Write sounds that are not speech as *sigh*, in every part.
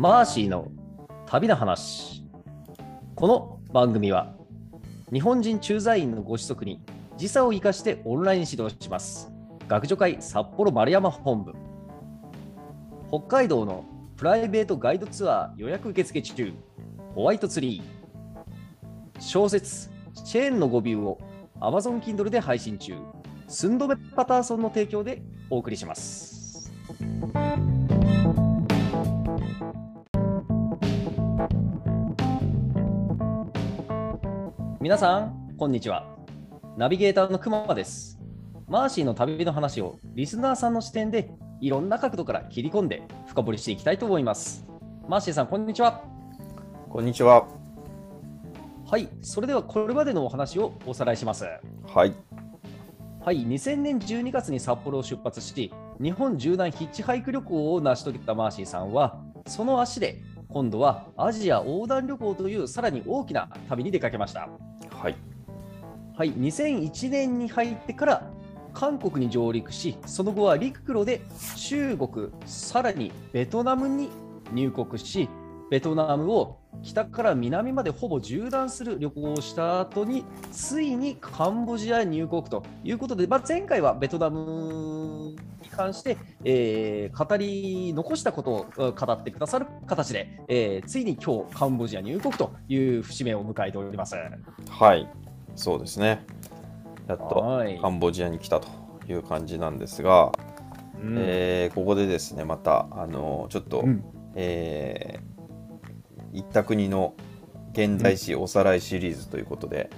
マーシーの旅の話。この番組は日本人駐在員のご子息に時差を生かしてオンライン指導します。学助会札幌丸山本部。北海道のプライベートガイドツアー予約受付中。ホワイトツリー。小説チェーンの語尾を Amazon Kindle で配信中。寸止めパターソンの提供でお送りします。皆さん、こんにちは。ナビゲーターのくまです。マーシーの旅の話をリスナーさんの視点でいろんな角度から切り込んで深掘りしていきたいと思います。マーシーさん、こんにちは。こんにちは。はい、それではこれまでのお話をおさらいします。はい。はい、2000年12月に札幌を出発し、日本縦断ヒッチハイク旅行を成し遂げたマーシーさんは、その足で今度はアジア横断旅行というさらに大きな旅に出かけました。はい。はい、2001年に入ってから韓国に上陸し、その後は陸路で中国、さらにベトナムに入国し、ベトナムを北から南までほぼ縦断する旅行をした後に、ついにカンボジア入国ということで、まあ、前回はベトナムに関して、えー語り残したことをうん語ってくださる形で、えーついに今日カンボジア入国という節目を迎えております。はい。そうですね。やっとはいカンボジアに来たという感じなんですが、うんえーここでですね、また、あのちょっと、うんえー行った国の現代史おさらいシリーズということで、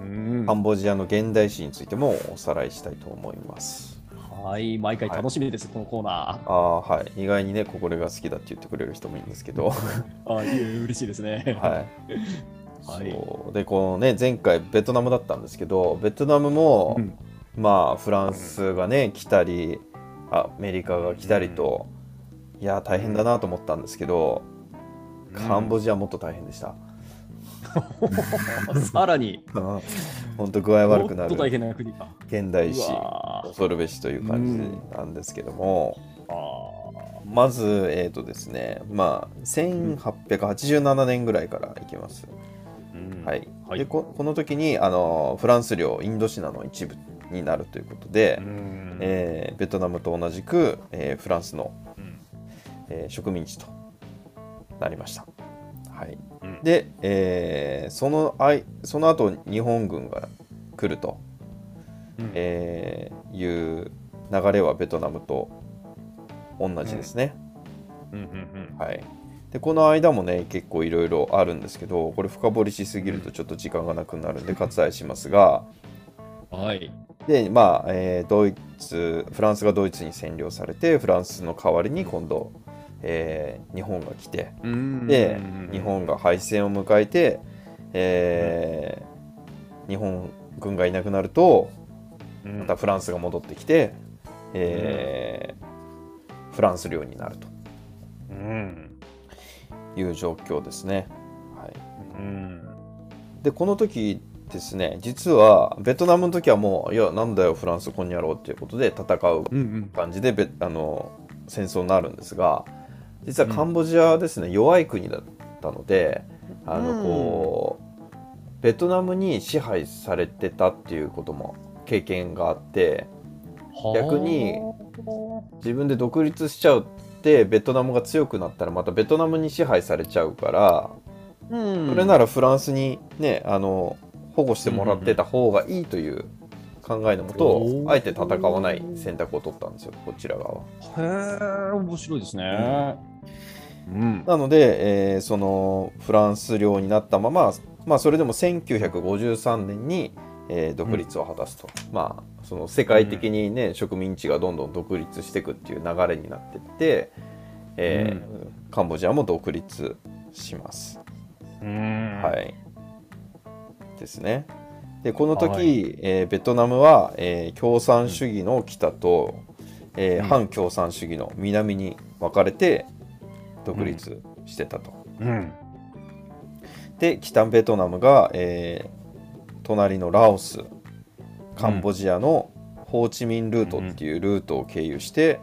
うん。カンボジアの現代史についてもおさらいしたいと思います。はい、毎回楽しみです、このコーナああはい、意外にね、これが好きだって言ってくれる人もいるんですけど、*laughs* ー。あいえ嬉しいですね。はい、*laughs* はい。そう。でこのね前回ベトナムだったんですけどベトナムも、うん。まあフランスがね来たりアメリカが来たりと、いや大変だなと思ったんですけど、カンボジアもっと大変でした。*laughs* さらに、*laughs* 本当具合悪くなもっと大る変な国か。現代史恐るべしという感じなんですけども、あまずえっ、とですね。まあ1887年ぐらいからいきます。ーうん。はい、はい。でここの時にあのフランス領インドシナの一部になるということで、うん。えーベトナムと同じく、えーフランスの、うん。えー植民地となりました。はい、うん。で、えーそのあいその後日本軍が来ると、うん。えーいう流れはベトナムと同じですね。うんうんはい、でこの間もね結構いろいろあるんですけどこれ深掘りしすぎるとちょっと時間がなくなるんで割愛しますが。うんはい。でまあ、えードイツフランスがドイツに占領されてフランスの代わりに今度、えー日本が来てで日本が敗戦を迎えて、えー日本軍がいなくなるとまたフランスが戻ってきて、えーフランス領になるうん。という状況ですね。はい。うん。でこの時ですね実はベトナムの時はもういやなんだよフランスこんにゃろうっていうことで戦ううんうん。感じでベあの戦争になるんですが実はカンボジアはですね、弱い国だったのであのこうベトナムに支配されてたっていうことも経験があって逆に自分で独立しちゃうってベトナムが強くなったらまたベトナムに支配されちゃうからうん。それならフランスにねあの保護してもらってた方がいいという考えのもと、あえて戦わない選択を取ったんですよこちら側は。へえ、面白いですね。うん。なので、えーそのフランス領になったまま、まあ、それでも1953年に、えー独立を果たすと、まあその世界的にね、植民地がどんどん独立していくっていう流れになってって、えーカンボジアも独立します。うんはい。ですね。でこの時、はいえーベトナムは、えー共産主義の北と、えーうん反共産主義の南に分かれて独立してたと。うん。で北ベトナムが、えー隣のラオスカンボジアのホーチミンルートっていうルートを経由して、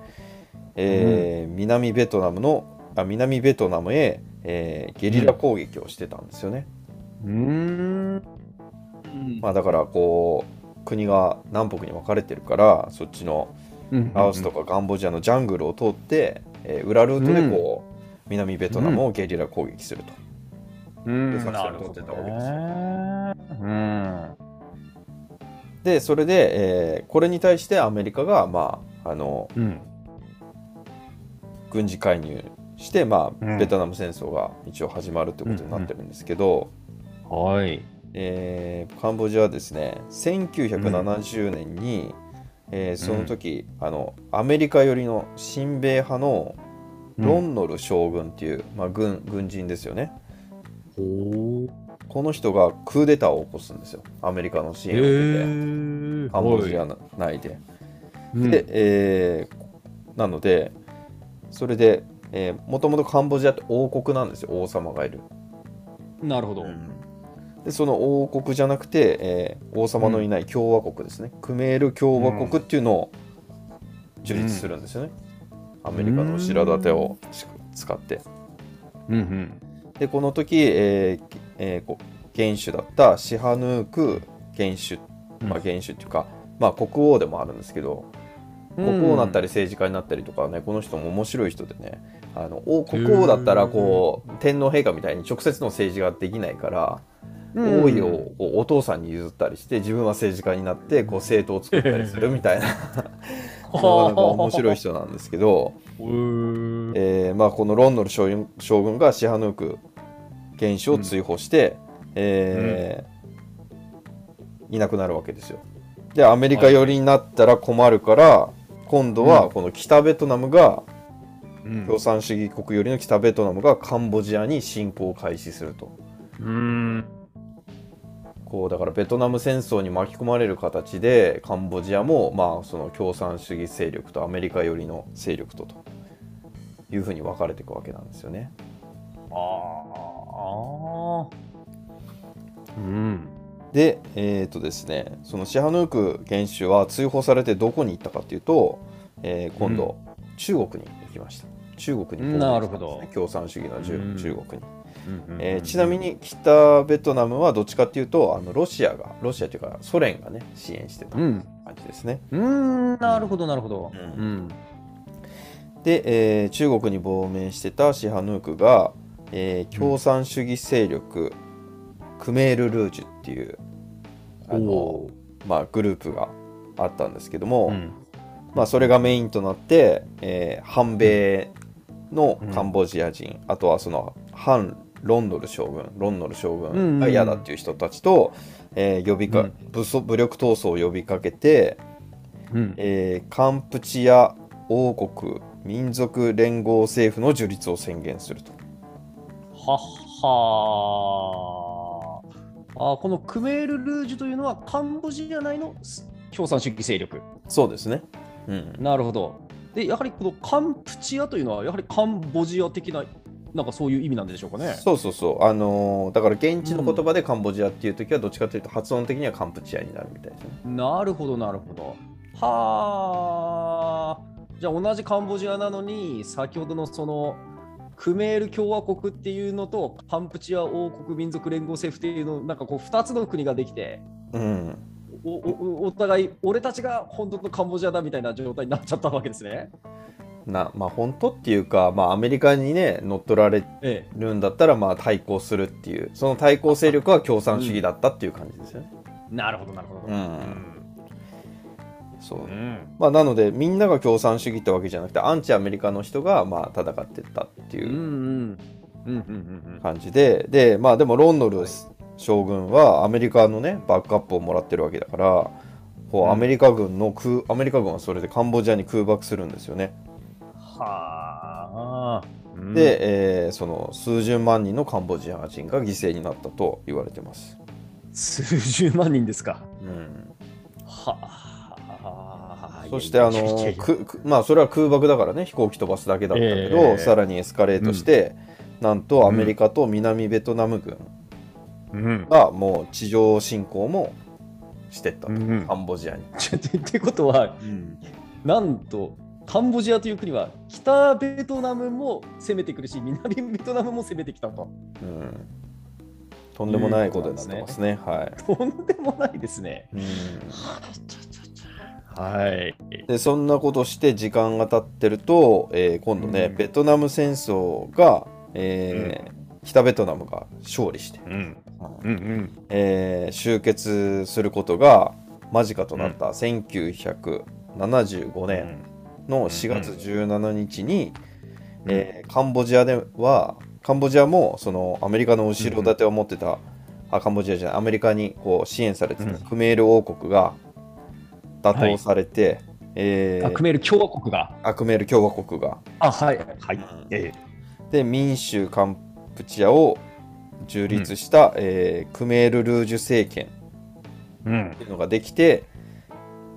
えー南ベトナムのあ南ベトナムへ、えーゲリラ攻撃をしてたんですよね。うーん。まあ、だからこう国が南北に分かれてるからそっちのラオスとかカンボジアのジャングルを通って、えー裏ルートでこう、南ベトナムをゲリラ攻撃すると。うん、作戦なるほどを取ってたわけですよね。うん。でそれで、えーこれに対してアメリカが、まあ、あのうん。軍事介入して、まあうんベトナム戦争が一応始まるってことになってるんですけど、はい。えーカンボジアはですね1970年に、えーその時、あのアメリカ寄りの親米派のロンノル将軍っていう、まあ、軍軍人ですよね。ほこの人がクーデターを起こすんですよ。アメリカの支援を受けて、ー。カンボジア内で。うん。で、えーなのでそれでもともとカンボジアって王国なんですよ。王様がいる。なるほど。でその王国じゃなくて、えー王様のいない共和国ですね、クメール共和国っていうのを樹立するんですよね、アメリカの後ろ盾をし使って。うんうん。でこの時、えーえーこ元首だったシハヌーク元首、まあ、元首っていうか、まあ、国王でもあるんですけど国王になったり政治家になったりとかねこの人も面白い人でねあの王国王だったらこう天皇陛下みたいに直接の政治ができないから、王位をお父さんに譲ったりして自分は政治家になってこう政党を作ったりするみたいな *laughs* なかなか面白い人なんですけど。えーまあ、このロンドル将軍将軍がシハヌーク元首を追放して、えーいなくなるわけですよ。でアメリカ寄りになったら困るから、今度はこの北ベトナムが、うん共産主義国寄りの北ベトナムがカンボジアに侵攻を開始すると。うん。こうだからベトナム戦争に巻き込まれる形でカンボジアもまあその共産主義勢力とアメリカ寄りの勢力とというふうに分かれていくわけなんですよね。ああ。うん。でえっ、とですねそのシハヌーク元首は追放されてどこに行ったかっていうと、えー今度、中国に行きました。中国に、なるほど共産主義の中国に。うんえーちなみに北ベトナムはどっちかっていうとあのロシアがロシアというかソ連がね支援してた感うん。じですね。うん。なるほど、なるほど。ううん。で、えー中国に亡命してたシハヌークが、えー共産主義勢力、クメール・ルージュっていうあのお、まあ、グループがあったんですけども、うん。まあ、それがメインとなって、えー反米のカンボジア人、あとはその反ロンドル将軍ロンドル将軍が嫌だっていう人たちと、えー呼びかうん武装武力闘争を呼びかけて、うん。えーカンプチア王国民族連合政府の樹立を宣言すると。はっはーあーこのクメール・ルージュというのはカンボジア内の共産主義勢力。そうですね。うん、なるほど。で、やはりこのカンプチアというのは、やはりカンボジア的な、なんかそういう意味なんでしょうかね。そうそうそう。あのーだから現地の言葉でカンボジアっていう時はどっちかというと発音的にはカンプチアになるみたいですね。なるほど、なるほど。はあ。じゃあ同じカンボジアなのに、先ほどのそのクメール共和国っていうのとカンプチア王国民族連合政府っていうの、なんかこう2つの国ができて、うん。おおお互い、俺たちが本当のカンボジアだみたいな状態になっちゃったわけですね。なまあ本当っていうか、まあ、アメリカにね乗っ取られえるんだったらまあ対抗するっていうその対抗勢力は共産主義だったっていう感じですよね。え。なるほど、なるほど。うんそううんまあ、なのでみんなが共産主義ってわけじゃなくてアンチアメリカの人がまあ戦ってったっていううんうんうんうんうん感じで、でまあでもロンドル将軍はアメリカのねバックアップをもらってるわけだからうアメリカ軍の空アメリカ軍はそれでカンボジアに空爆するんですよね。はあ。うん、で、えーその数十万人のカンボジア人が犠牲になったと言われてます。数十万人ですか。うん、はあ。そしてあのまあそれは空爆だからね飛行機飛ばすだけだったけど、ええさらにエスカレートして、なんとアメリカと南ベトナム軍うん。がもう地上侵攻もしてったと、うんカンボジアに。*laughs* ってことは、なんと、カンボジアという国は北ベトナムも攻めてくるし南ベトナムも攻めてきたと。うん、とんでもないことになってますね。はい。とんでもないですね。うん。はい。でそんなことして時間が経ってると、えー今度ね、うん。ベトナム戦争が、えー北ベトナムが勝利して、うん。うん。うんえー終結することが間近となった1975年の4月17日に、えーカンボジアではカンボジアもそのアメリカの後ろ盾を持ってた、あカンボジアじゃないアメリカにこう支援されてたうん。クメール王国が打倒されて、えーあクメール共和国が？アクメール共和国が。あはい。はい。えで民主カンプチアを樹立した、えークメール・ルージュ政権。っていうのができて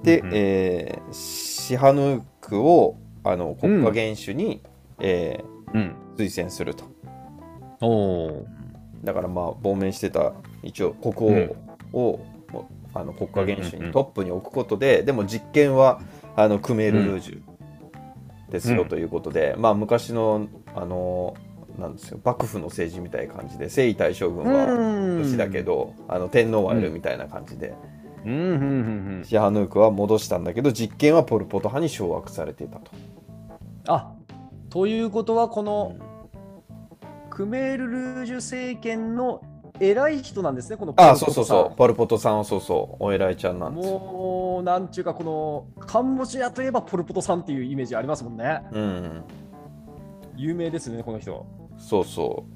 で、うんうん。えーシハヌークをあの国家元首に、えうん。ー推薦するとおお。だからまあ亡命してた一応国王を、もうあの国家元首にトップに置くことで、でも実権はあのクメール・ルージュですようんということで、まあ昔のあのなんですよ幕府の政治みたいな感じで征夷大将軍は牛だけど、あの天皇はいるみたいな感じで、うんうんうんうん。シハヌークは戻したんだけど実権はポル・ポト派に掌握されていたと。あということはこうのんクメール・ルージュ政権の偉い人なんですね、このあポルポトさんそうそうそうポル・ポトさんはそうそうお偉いちゃんなんですよ。もう、なんちゅうか、このカンボジアといえばポルポトさんっていうイメージありますもんね。うん、有名ですね、この人。そうそ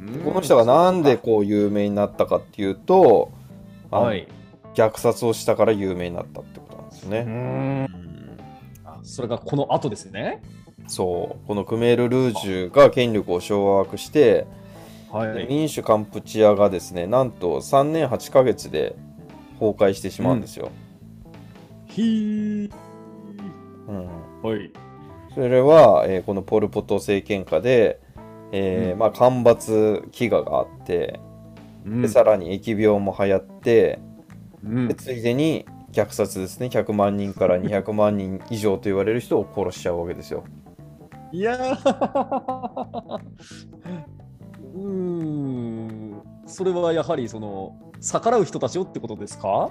うこの人がなんでこう有名になったかっていうと、はい。虐殺をしたから有名になったってことなんですね。んあそれがこの後ですね？そうこのクメール・ルージュが権力を掌握して、はで民主カンプチアがですねなんと3年8ヶ月で崩壊してしまうんですよ。ひー。うんはい。それは、えーこのポル・ポト政権下で、えーうんまあ、干ばつ飢餓があってうんでさらに疫病も流行ってうん。でついでに虐殺ですね。100万人から200万人以上と言われる人を殺しちゃうわけですよ。いやー。うーん、それはやはりその逆らう人たちをってことですか、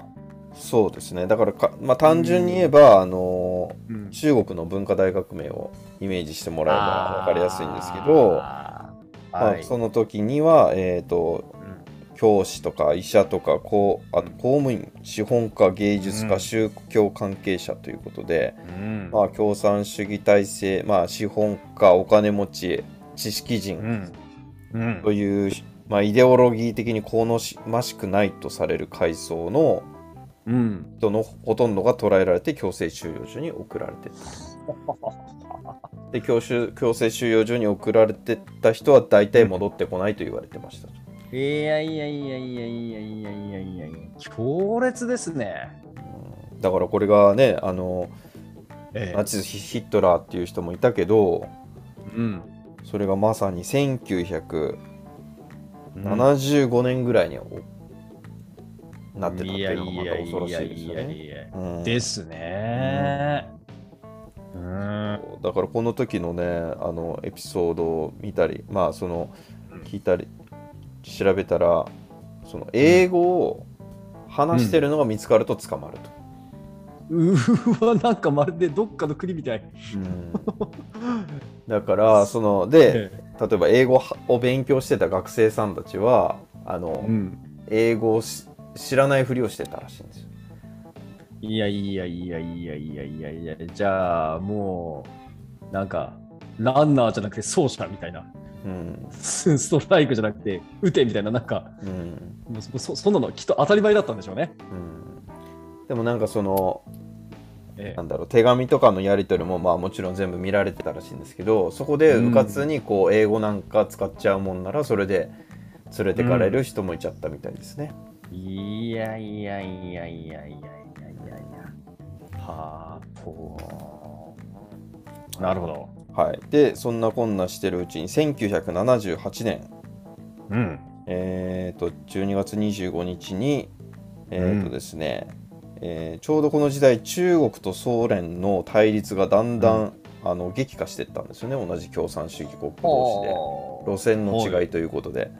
そうですね。だからか、まあ、単純に言えば、あのうん。中国の文化大革命をイメージしてもらえば分かりやすいんですけど、まあ、はい。その時には、えー、と教師とか医者とかこうあと公務員資本家芸術家、うん。宗教関係者ということで、うん。まあ、共産主義体制、まあ、資本家お金持ち知識う人という、まあ、イデオロギー的に好ましくないとされる階層のうん、人のほとんどが捕らえられて強制収容所に送られてったで強収強制収容所に送られてった人は大体戻ってこないと言われてましたと。いやいやいやいやいやいやいやいやいや強烈ですね。だからこれがねあのえナチスヒヒットラーっていう人もいたけどうん、それがまさに1975年ぐらいにおなってたっていやいうのがまたいやい恐ろしいやいやですよね。ですね。うん。だからこの時のねあのエピソードを見たりまあその聞いたり調べたらその英語を話してるのが見つかると捕まると。うーわ、なんかまるでどっかの国みたい。だからそのでえ例えば英語を勉強してた学生さんたちはあの、うん。英語をし知らないふりをしてたらしいんですよ。いやいやいやいやいやいやいや、じゃあもう、なんか、ランナーじゃなくて走者みたいな。うんストライクじゃなくて、撃てみたいな、なんか、うんもうそそんなのきっと当たり前だったんでしょうね。うん、でもなんかそのえなんだろう手紙とかのやり取りもまあもちろん全部見られてたらしいんですけどそこでうんうかつにこう英語なんか使っちゃうもんならそれで連れてかれる人もいちゃったみたいですね。えいやいやいやいやいやいやいやいや。はあ、こう。なるほど。はい、でそんなこんなしてるうちに1978年、うん。えー、と12月25日にえーとですね、えーちょうどこの時代中国とソ連の対立がだんだん、あの激化していったんですよね同じ共産主義国同士で路線の違いということで。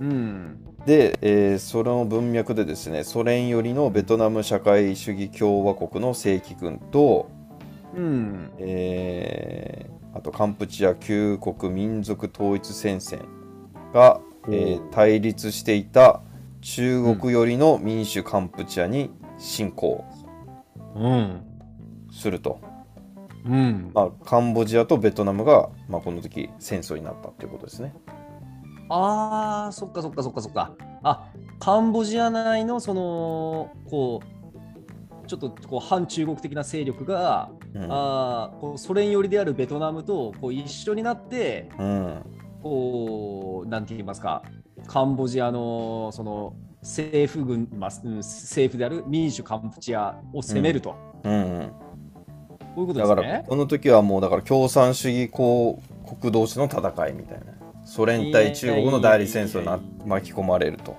うん。で、えーその文脈でですねソ連寄りのベトナム社会主義共和国の正規軍と、うん。えーあとカンプチア旧国民族統一戦線が、えー対立していた中国寄りの民主カンプチアに侵攻うん。すると、うん。まあ、カンボジアとベトナムが、まあ、この時戦争になったっていうことですね。ああ、そっかそっかそっかそっか。あ、カンボジア内のその、こう、ちょっとこう反中国的な勢力が、うん。あーこうソ連寄りであるベトナムとこう一緒になって、うんこう、なんて言いますか、カンボジアのその政府軍、まあ、うん政府である民主カンプチアを攻めると、うん。うん。こういうことだから。この時はもうだから共産主義公国同士の戦いみたいな。ソ連対中国の代理戦争にな巻き込まれると。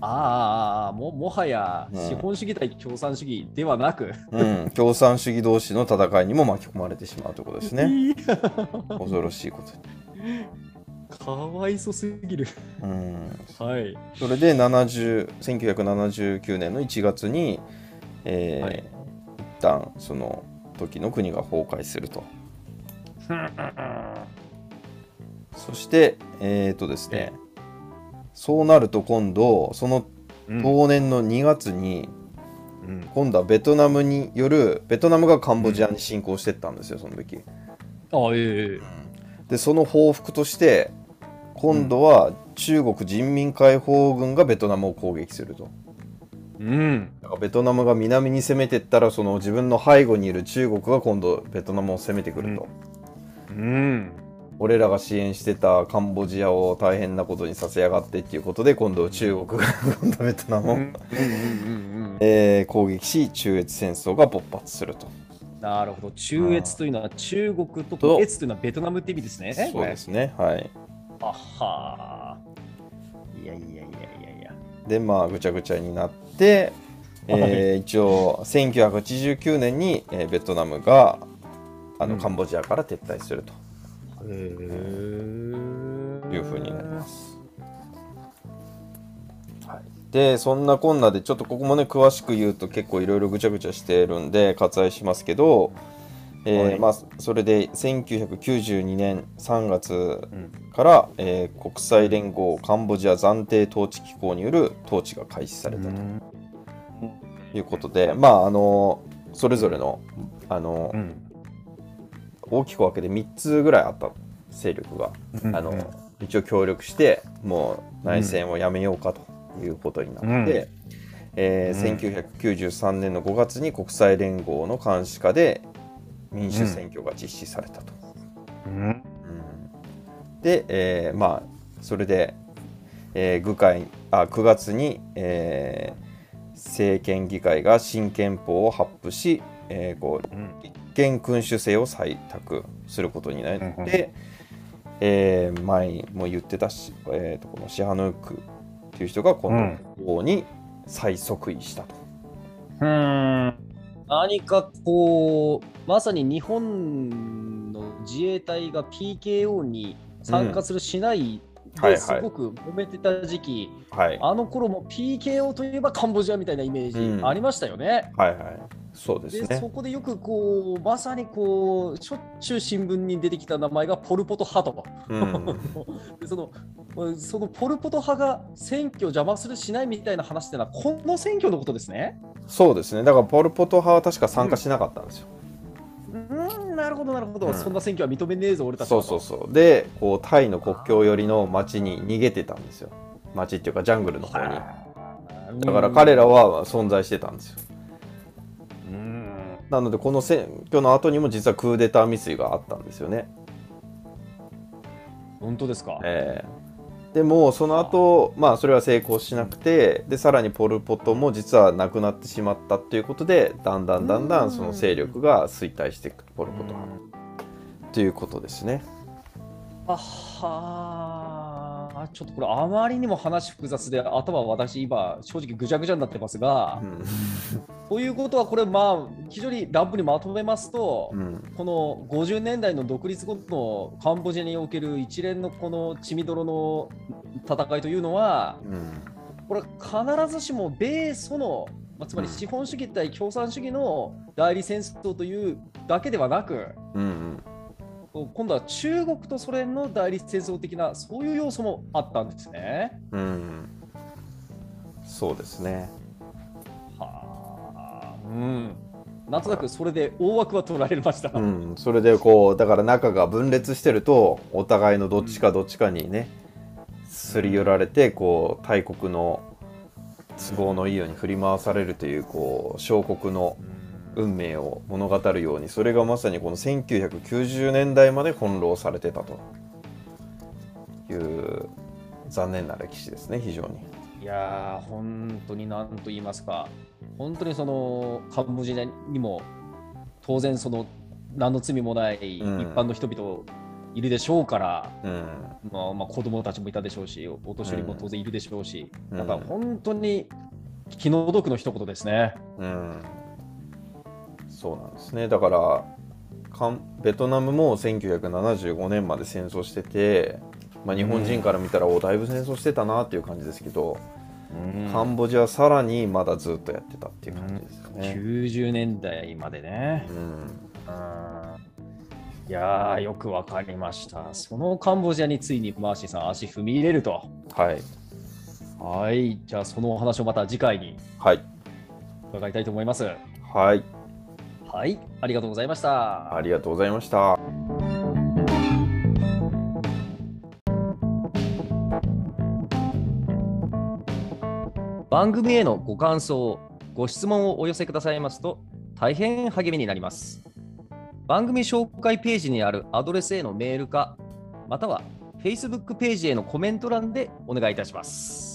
あーあももはやうん資本主義対共産主義ではなく、うん、共産主義同士の戦いにも巻き込まれてしまうということですね。恐ろしいことに。かわいそすぎる。うん、はい。それで70 1979年の1月に、えーはい一旦その時の国が崩壊すると。そして、えーとですね、そうなると今度そのうん当年の2月にうん今度はベトナムによるベトナムがカンボジアに侵攻してったんですよその時。あええでその報復として今度は中国人民解放軍がベトナムを攻撃すると。うん。だからベトナムが南に攻めてったらその自分の背後にいる中国が今度ベトナムを攻めてくると、うん。俺らが支援してたカンボジアを大変なことにさせやがってっていうことで今度中国が *laughs* 今度ベトナムを、えー攻撃し中越戦争が勃発すると。なるほど。中越というのは中国とと越というのはベトナムって意味ですね。そうですね。はい。あはー。いやいやいやいやいや。でまあぐちゃぐちゃになって、えー一応1989年に、えーベトナムがあの、うん。カンボジアから撤退するとへえ。いうふうになります。はい、でそんなこんなでちょっとここもね詳しく言うと結構いろいろぐちゃぐちゃしてるんで割愛しますけど、えーはい。まあ、それで1992年3月うん。から、えー国際連合カンボジア暫定統治機構による統治が開始されたと。いうことで、まああのそれぞれのあの、うん大きく分けて3つぐらいあった勢力が。うんあの一応協力してもう内戦をやめようかということになって、うん。えー1993年の5月に国際連合の監視下で民主選挙が実施されたと。うん。うん。で、えーまあそれで、えー議会あ9月に、えー政権議会が新憲法を発布し、えーこううん立憲君主制を採択することになって、うんうん。えー前にも言ってたし、えーとこのシハヌークっていう人がこの王に再即位したと。うん。何かこう、まさに日本の自衛隊が PKO に参加するしないはいはいですごく揉めてた時期、はい、あの頃も PKO といえばカンボジアみたいなイメーうんジありましたよね。はいはいそうですね。でそ。こでよくこうまさにこうしょっちゅう新聞に出てきた名前がポル・ポト派と。うん。*laughs* でそのそのポル・ポト派が選挙を邪魔するしないみたいな話ってのはこの選挙のことですね。そうですね。だからポル・ポト派は確か参加しなかったんですよ。うん、なるほどなるほど、うん。そんな選挙は認めねえぞ俺たちはそうそうそう。でこうタイの国境寄りの町に逃げてたんですよ。町っていうかジャングルの方に。にだから彼らは存在してたんですよ。うんなのでこの選挙の後にも実はクーデター未遂があったんですよね、本当ですか、えーでもその後まあそれは成功しなくてでさらにポル・ポトも実はなくなってしまったっていうことでだんだんだんだんその勢力が衰退していくポル・ポト派ということですね。あはあちょっとこれあまりにも話複雑で頭私今正直ぐちゃぐちゃになってますが、うん。ということはこれまあ非常にラップにまとめますと、うん。この50年代の独立後のカンボジアにおける一連のこの血みどろの戦いというのはうん。これ必ずしも米ソの、まあ、つまり資本主義対共産主義の代理戦争というだけではなくうん今度は中国とソ連の代理戦争的なそういう要素もあったんですね。うんうんそうですねはあ、うん。なんとなくそれで大枠は取られました。うん、それでこうだから仲が分裂してるとお互いのどっちかどっちかにねすり寄られてこう大国の都合のいいように振り回されるというこう小国の運命を物語るようにそれがまさにこの1990年代まで翻弄されてたと。いう残念な歴史ですね非常に。いやー、本当になんと言いますか、本当にそのカンボジアにも当然その何の罪もない一うん。般の人々いるでしょうから、うん。まあ、まあ子供たちもいたでしょうし、お年寄りも当然いるでしょうし、うん。だから本当に気の毒の一言ですね。うん、そうなんですねだからベトナムも1975年まで戦争してて、まあ、日本人から見たら、おだいぶ戦争してたなっていう感じですけど、カンボジアはさらにまだずっとやってたっていう感じですよね。90年代までね。うんうんいやー、よくわかりました。そのカンボジアについにマーシーさん、足踏み入れると。はい、はい、じゃあそのお話をまた次回にはい、伺いたいと思います。はい、はい、ありがとうございました。ありがとうございました。番組へのご感想、ご質問をお寄せくださいますと大変励みになります。番組紹介ページにあるアドレスへのメールか、または Facebook ページへのコメント欄でお願いいたします。